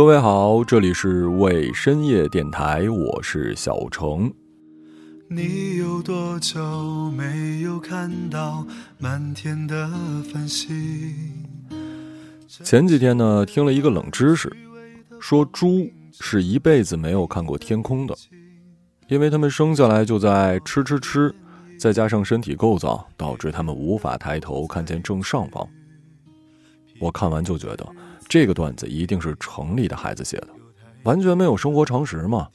各位好，这里是为深夜电台，我是小程。你有多久没有看到满天的繁星？前几天呢，听了一个冷知识，说猪是一辈子没有看过天空的，因为他们生下来就在吃吃吃，再加上身体构造，导致他们无法抬头看见正上方。我看完就觉得。这个段子一定是城里的孩子写的，完全没有生活常识嘛！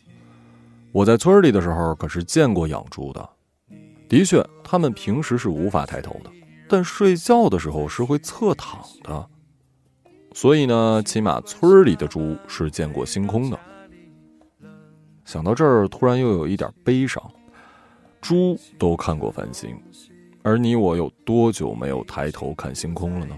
我在村里的时候可是见过养猪的，的确，他们平时是无法抬头的，但睡觉的时候是会侧躺的。所以呢，起码村里的猪是见过星空的。想到这儿，突然又有一点悲伤：猪都看过繁星，而你我有多久没有抬头看星空了呢？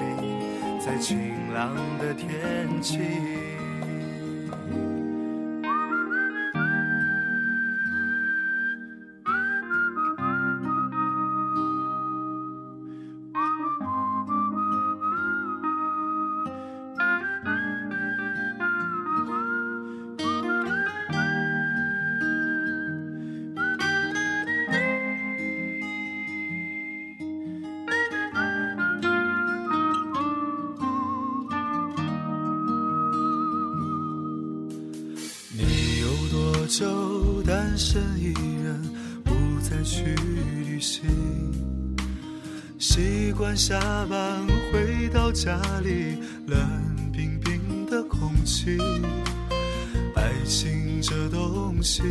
冷的天气。单身一人，不再去旅行。习惯下班回到家里，冷冰冰的空气。爱情这东西，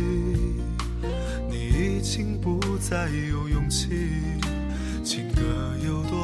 你已经不再有勇气。情歌有多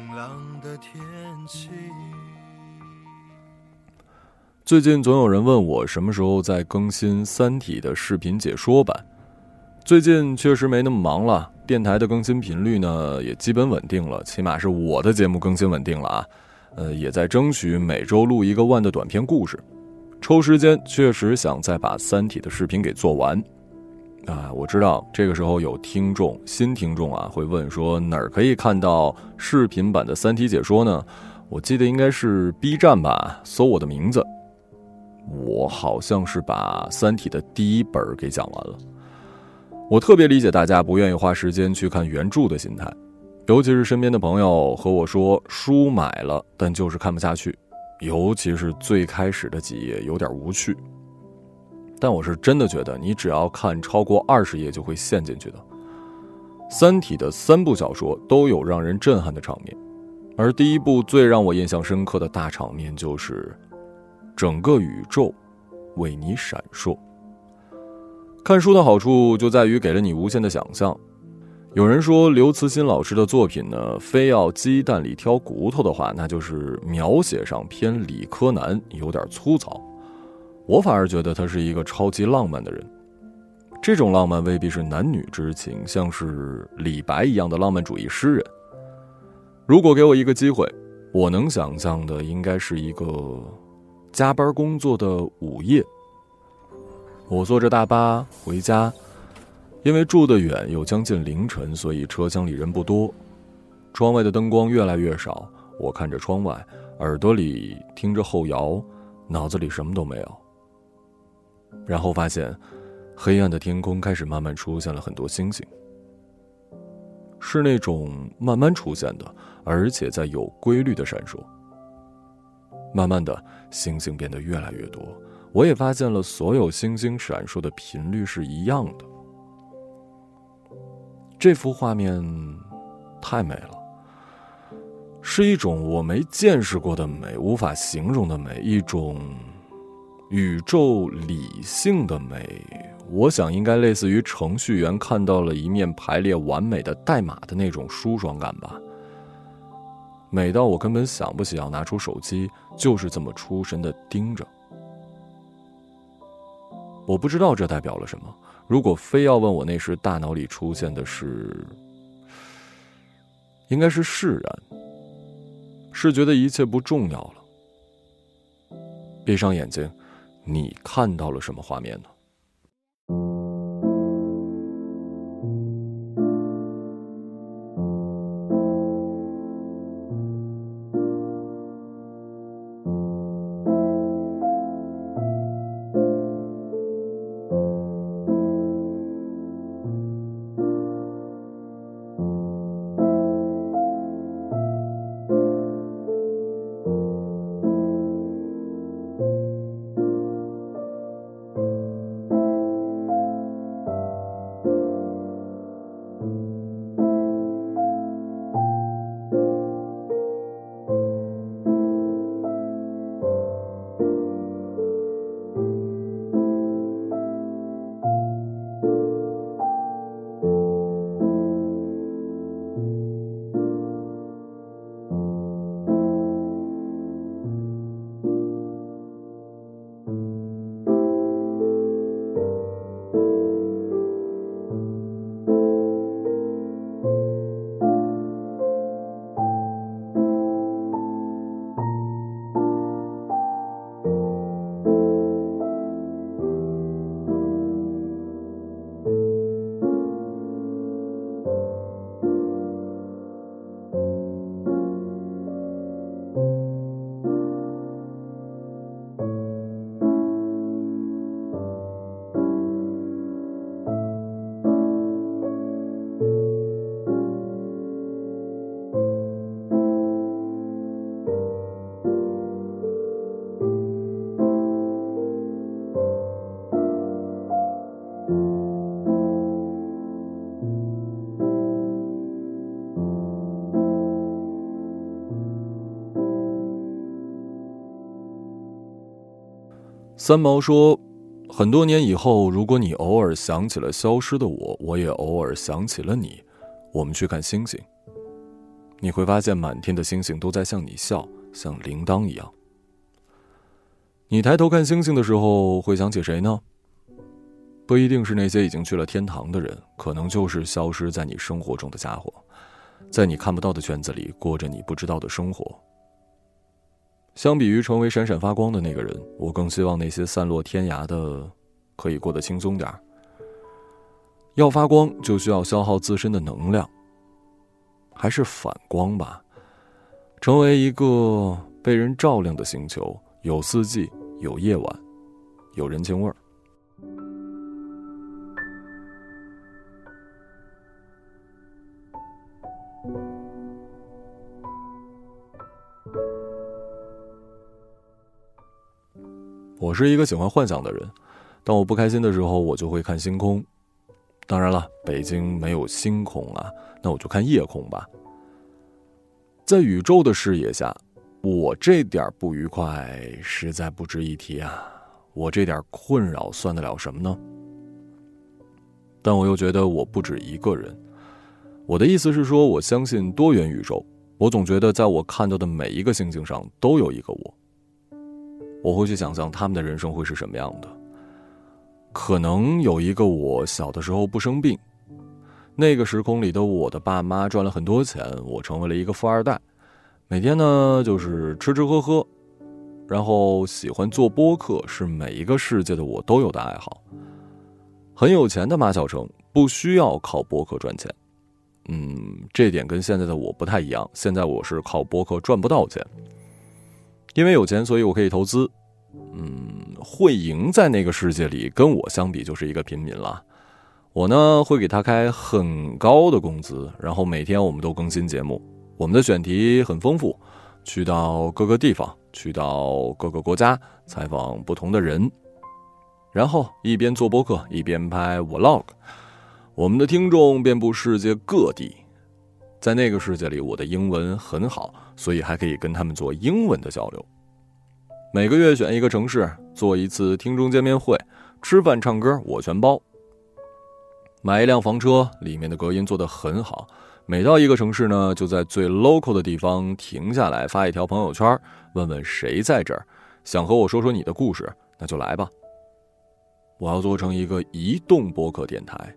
朗的天气。最近总有人问我什么时候再更新《三体》的视频解说版。最近确实没那么忙了，电台的更新频率呢也基本稳定了，起码是我的节目更新稳定了啊。呃，也在争取每周录一个万的短篇故事，抽时间确实想再把《三体》的视频给做完。啊，我知道这个时候有听众新听众啊会问说哪儿可以看到视频版的《三体》解说呢？我记得应该是 B 站吧，搜我的名字。我好像是把《三体》的第一本给讲完了。我特别理解大家不愿意花时间去看原著的心态，尤其是身边的朋友和我说书买了，但就是看不下去，尤其是最开始的几页有点无趣。但我是真的觉得，你只要看超过二十页就会陷进去的。《三体》的三部小说都有让人震撼的场面，而第一部最让我印象深刻的大场面就是。整个宇宙为你闪烁。看书的好处就在于给了你无限的想象。有人说刘慈欣老师的作品呢，非要鸡蛋里挑骨头的话，那就是描写上偏理科男，有点粗糙。我反而觉得他是一个超级浪漫的人。这种浪漫未必是男女之情，像是李白一样的浪漫主义诗人。如果给我一个机会，我能想象的应该是一个。加班工作的午夜，我坐着大巴回家，因为住得远又将近凌晨，所以车厢里人不多。窗外的灯光越来越少，我看着窗外，耳朵里听着后摇，脑子里什么都没有。然后发现，黑暗的天空开始慢慢出现了很多星星，是那种慢慢出现的，而且在有规律的闪烁。慢慢的，星星变得越来越多。我也发现了，所有星星闪烁的频率是一样的。这幅画面太美了，是一种我没见识过的美，无法形容的美，一种宇宙理性的美。我想，应该类似于程序员看到了一面排列完美的代码的那种舒爽感吧。美到我根本想不起要拿出手机，就是这么出神的盯着。我不知道这代表了什么。如果非要问我那时大脑里出现的是，应该是释然，是觉得一切不重要了。闭上眼睛，你看到了什么画面呢？三毛说：“很多年以后，如果你偶尔想起了消失的我，我也偶尔想起了你，我们去看星星。你会发现满天的星星都在向你笑，像铃铛一样。你抬头看星星的时候，会想起谁呢？不一定是那些已经去了天堂的人，可能就是消失在你生活中的家伙，在你看不到的圈子里过着你不知道的生活。”相比于成为闪闪发光的那个人，我更希望那些散落天涯的可以过得轻松点儿。要发光就需要消耗自身的能量，还是反光吧，成为一个被人照亮的星球，有四季，有夜晚，有人情味儿。我是一个喜欢幻想的人，当我不开心的时候，我就会看星空。当然了，北京没有星空啊，那我就看夜空吧。在宇宙的视野下，我这点不愉快实在不值一提啊！我这点困扰算得了什么呢？但我又觉得我不止一个人。我的意思是说，我相信多元宇宙。我总觉得，在我看到的每一个星星上，都有一个我。我会去想象他们的人生会是什么样的。可能有一个我小的时候不生病，那个时空里的我的爸妈赚了很多钱，我成为了一个富二代，每天呢就是吃吃喝喝，然后喜欢做播客，是每一个世界的我都有的爱好。很有钱的马小成不需要靠播客赚钱，嗯，这点跟现在的我不太一样。现在我是靠播客赚不到钱。因为有钱，所以我可以投资。嗯，慧莹在那个世界里跟我相比就是一个平民了。我呢会给他开很高的工资，然后每天我们都更新节目，我们的选题很丰富，去到各个地方，去到各个国家采访不同的人，然后一边做播客一边拍 vlog。我们的听众遍布世界各地。在那个世界里，我的英文很好，所以还可以跟他们做英文的交流。每个月选一个城市做一次听众见面会，吃饭唱歌我全包。买一辆房车，里面的隔音做得很好。每到一个城市呢，就在最 local 的地方停下来发一条朋友圈，问问谁在这儿，想和我说说你的故事，那就来吧。我要做成一个移动播客电台，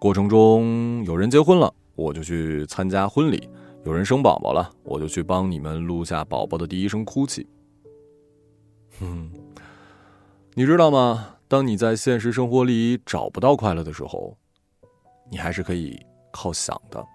过程中有人结婚了。我就去参加婚礼，有人生宝宝了，我就去帮你们录下宝宝的第一声哭泣。哼，你知道吗？当你在现实生活里找不到快乐的时候，你还是可以靠想的。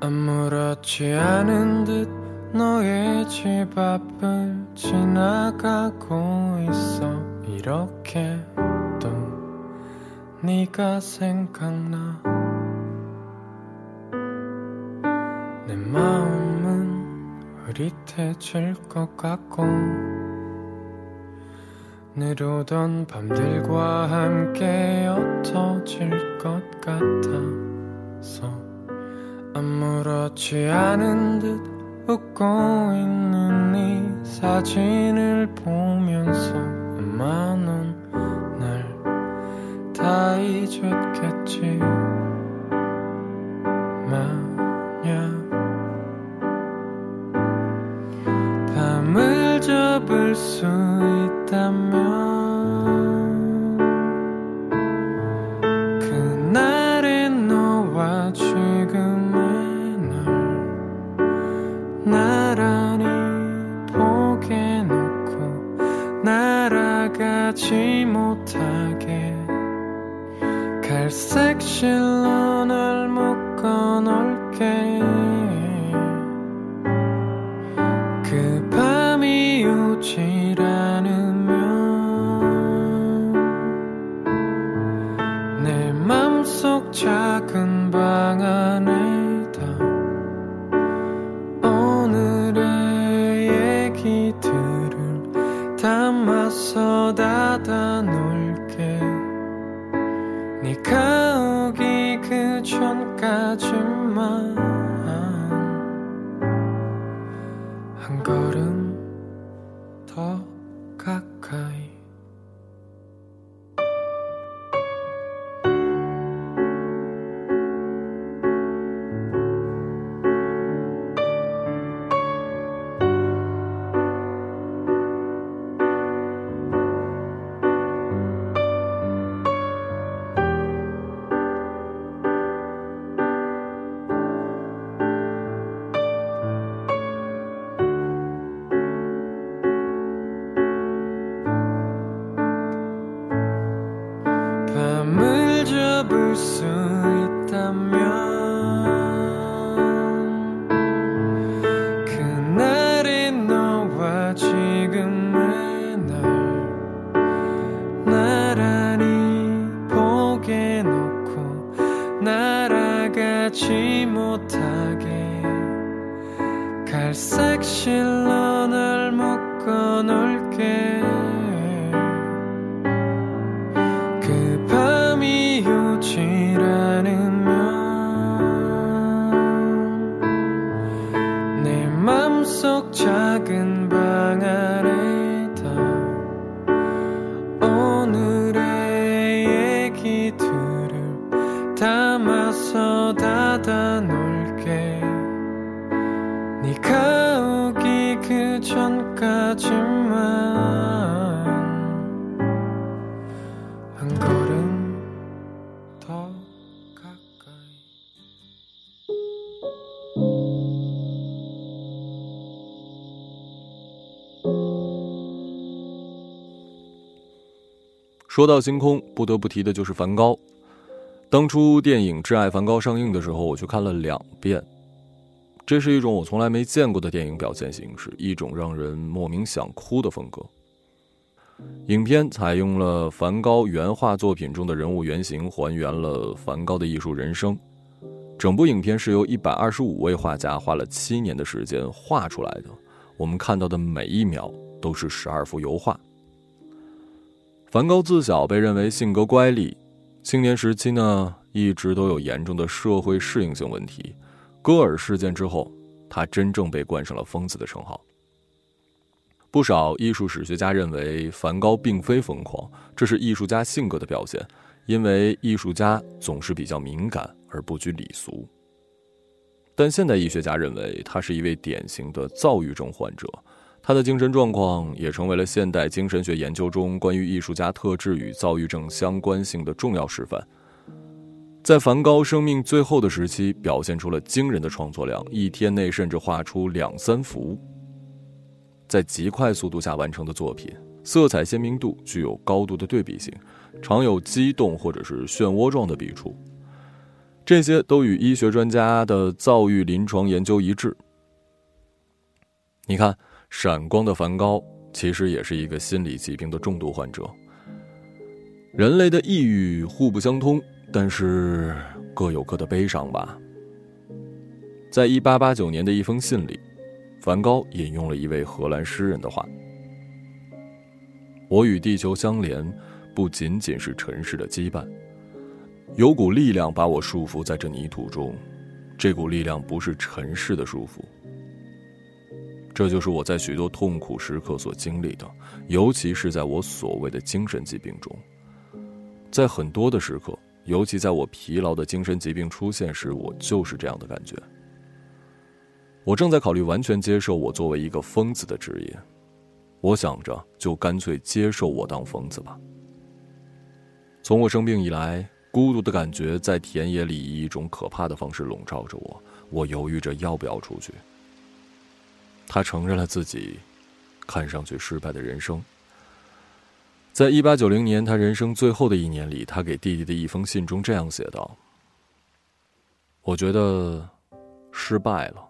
아무렇지 않은 듯 너의 집 앞을 지나가고 있어 이렇게 또 네가 생각나 내 마음은 흐릿해질 것 같고 늘오던 밤들과 함께 옅어질 것 같아서 아무렇지 않은 듯 웃고 있는 네 사진을 보면서 아마 넌날다 잊었겠지 알지 못하게. 갈색 실로 날아가지 못하게. 갈색 실론을 묶어 놓을게. 说到星空，不得不提的就是梵高。当初电影《挚爱梵高》上映的时候，我去看了两遍。这是一种我从来没见过的电影表现形式，一种让人莫名想哭的风格。影片采用了梵高原画作品中的人物原型，还原了梵高的艺术人生。整部影片是由一百二十五位画家花了七年的时间画出来的。我们看到的每一秒都是十二幅油画。梵高自小被认为性格乖戾，青年时期呢一直都有严重的社会适应性问题。戈尔事件之后，他真正被冠上了疯子的称号。不少艺术史学家认为，梵高并非疯狂，这是艺术家性格的表现，因为艺术家总是比较敏感而不拘礼俗。但现代医学家认为，他是一位典型的躁郁症患者。他的精神状况也成为了现代精神学研究中关于艺术家特质与躁郁症相关性的重要示范。在梵高生命最后的时期，表现出了惊人的创作量，一天内甚至画出两三幅。在极快速度下完成的作品，色彩鲜明度具有高度的对比性，常有激动或者是漩涡状的笔触。这些都与医学专家的躁郁临床研究一致。你看。闪光的梵高其实也是一个心理疾病的重度患者。人类的抑郁互不相通，但是各有各的悲伤吧。在一八八九年的一封信里，梵高引用了一位荷兰诗人的话：“我与地球相连，不仅仅是尘世的羁绊，有股力量把我束缚在这泥土中，这股力量不是尘世的束缚。”这就是我在许多痛苦时刻所经历的，尤其是在我所谓的精神疾病中。在很多的时刻，尤其在我疲劳的精神疾病出现时，我就是这样的感觉。我正在考虑完全接受我作为一个疯子的职业，我想着就干脆接受我当疯子吧。从我生病以来，孤独的感觉在田野里以一种可怕的方式笼罩着我，我犹豫着要不要出去。他承认了自己看上去失败的人生。在一八九零年，他人生最后的一年里，他给弟弟的一封信中这样写道：“我觉得失败了，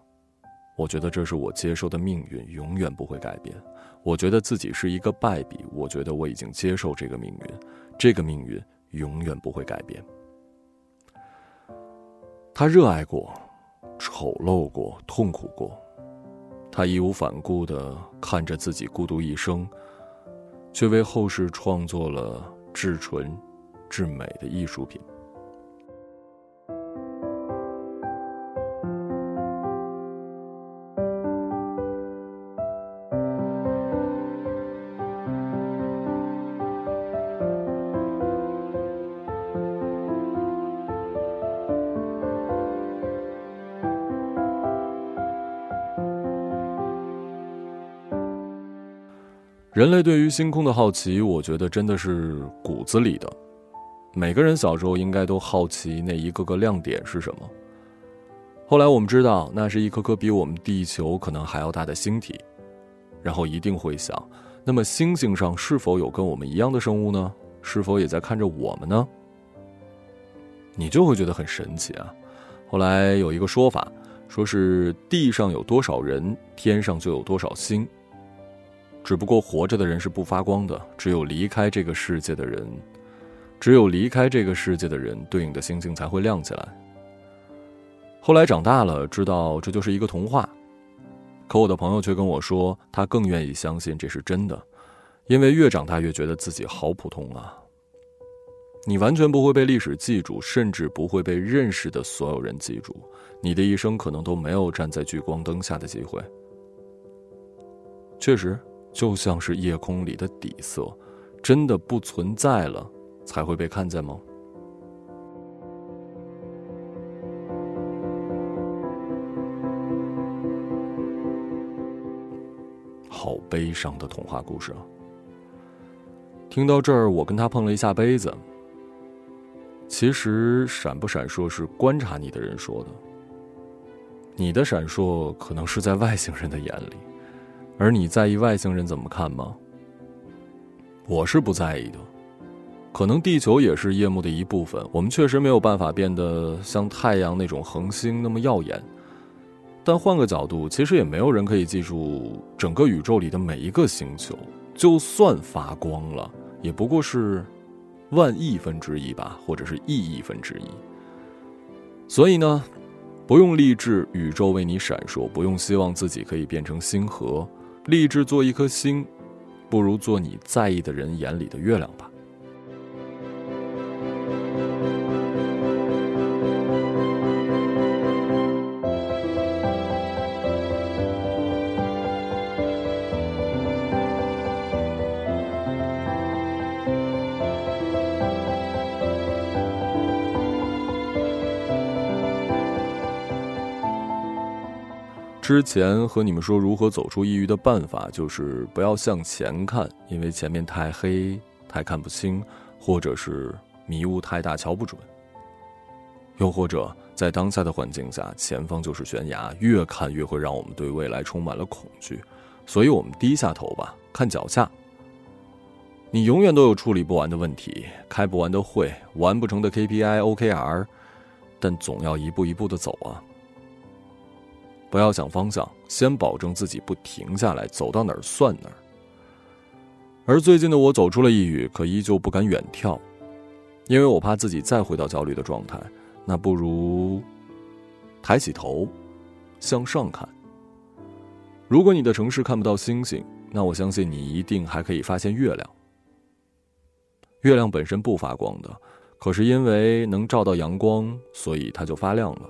我觉得这是我接受的命运，永远不会改变。我觉得自己是一个败笔，我觉得我已经接受这个命运，这个命运永远不会改变。”他热爱过，丑陋过，痛苦过。他义无反顾地看着自己孤独一生，却为后世创作了至纯、至美的艺术品。人类对于星空的好奇，我觉得真的是骨子里的。每个人小时候应该都好奇那一个个亮点是什么。后来我们知道，那是一颗颗比我们地球可能还要大的星体。然后一定会想，那么星星上是否有跟我们一样的生物呢？是否也在看着我们呢？你就会觉得很神奇啊。后来有一个说法，说是地上有多少人，天上就有多少星。只不过活着的人是不发光的，只有离开这个世界的人，只有离开这个世界的人，对应的星星才会亮起来。后来长大了，知道这就是一个童话。可我的朋友却跟我说，他更愿意相信这是真的，因为越长大越觉得自己好普通啊。你完全不会被历史记住，甚至不会被认识的所有人记住，你的一生可能都没有站在聚光灯下的机会。确实，就像是夜空里的底色，真的不存在了，才会被看见吗？好悲伤的童话故事啊！听到这儿，我跟他碰了一下杯子。其实，闪不闪烁是观察你的人说的。你的闪烁可能是在外星人的眼里，而你在意外星人怎么看吗？我是不在意的。可能地球也是夜幕的一部分，我们确实没有办法变得像太阳那种恒星那么耀眼。但换个角度，其实也没有人可以记住整个宇宙里的每一个星球。就算发光了，也不过是万亿分之一吧，或者是亿亿分之一。所以呢，不用立志宇宙为你闪烁，不用希望自己可以变成星河，立志做一颗星，不如做你在意的人眼里的月亮吧。之前和你们说如何走出抑郁的办法，就是不要向前看，因为前面太黑、太看不清，或者是迷雾太大瞧不准。又或者在当下的环境下，前方就是悬崖，越看越会让我们对未来充满了恐惧，所以我们低下头吧，看脚下。你永远都有处理不完的问题，开不完的会，完不成的 KPI、OKR，但总要一步一步的走啊。不要想方向，先保证自己不停下来，走到哪儿算哪儿。而最近的我走出了抑郁，可依旧不敢远眺，因为我怕自己再回到焦虑的状态。那不如抬起头，向上看。如果你的城市看不到星星，那我相信你一定还可以发现月亮。月亮本身不发光的，可是因为能照到阳光，所以它就发亮了。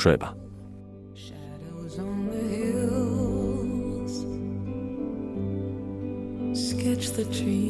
睡吧。Sketch the trees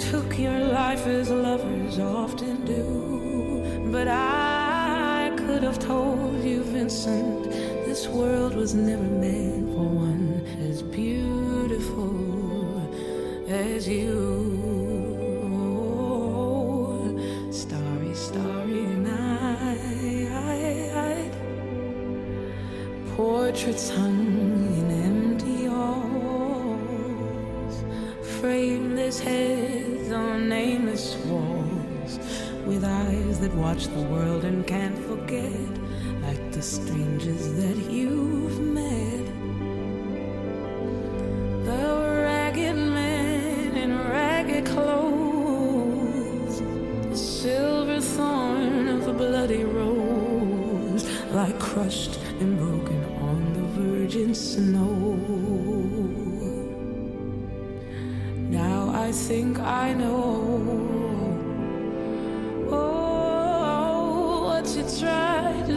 Took your life as lovers often do. But I could have told you, Vincent, this world was never meant for one as beautiful as you. Watch the world and can't forget, like the strangers that you've met. The ragged men in ragged clothes, the silver thorn of the bloody rose, like crushed and broken on the virgin snow. Now I think I know.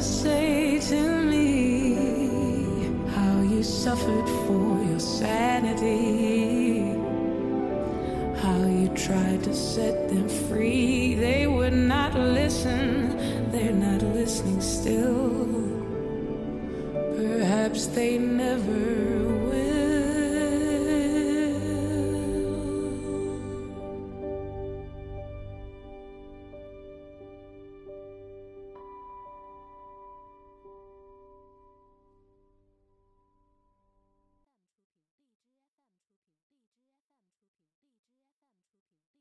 Say to me. How you suffered for your sanity. How you tried to set them free. They would not listen. They're not listening still. Perhaps they.